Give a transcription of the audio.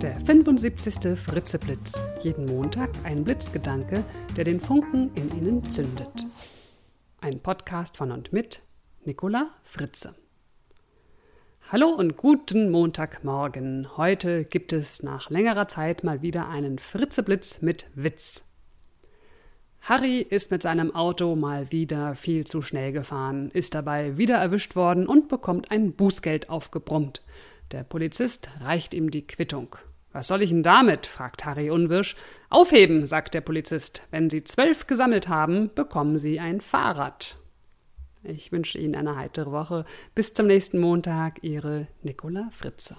Der 75. Fritzeblitz. Jeden Montag ein Blitzgedanke, der den Funken in Ihnen zündet. Ein Podcast von und mit Nicola Fritze. Hallo und guten Montagmorgen. Heute gibt es nach längerer Zeit mal wieder einen Fritzeblitz mit Witz. Harry ist mit seinem Auto mal wieder viel zu schnell gefahren, ist dabei wieder erwischt worden und bekommt ein Bußgeld aufgebrummt. Der Polizist reicht ihm die Quittung. Was soll ich denn damit? fragt Harry unwirsch. Aufheben, sagt der Polizist. Wenn Sie zwölf gesammelt haben, bekommen Sie ein Fahrrad. Ich wünsche Ihnen eine heitere Woche. Bis zum nächsten Montag, Ihre Nicola Fritze.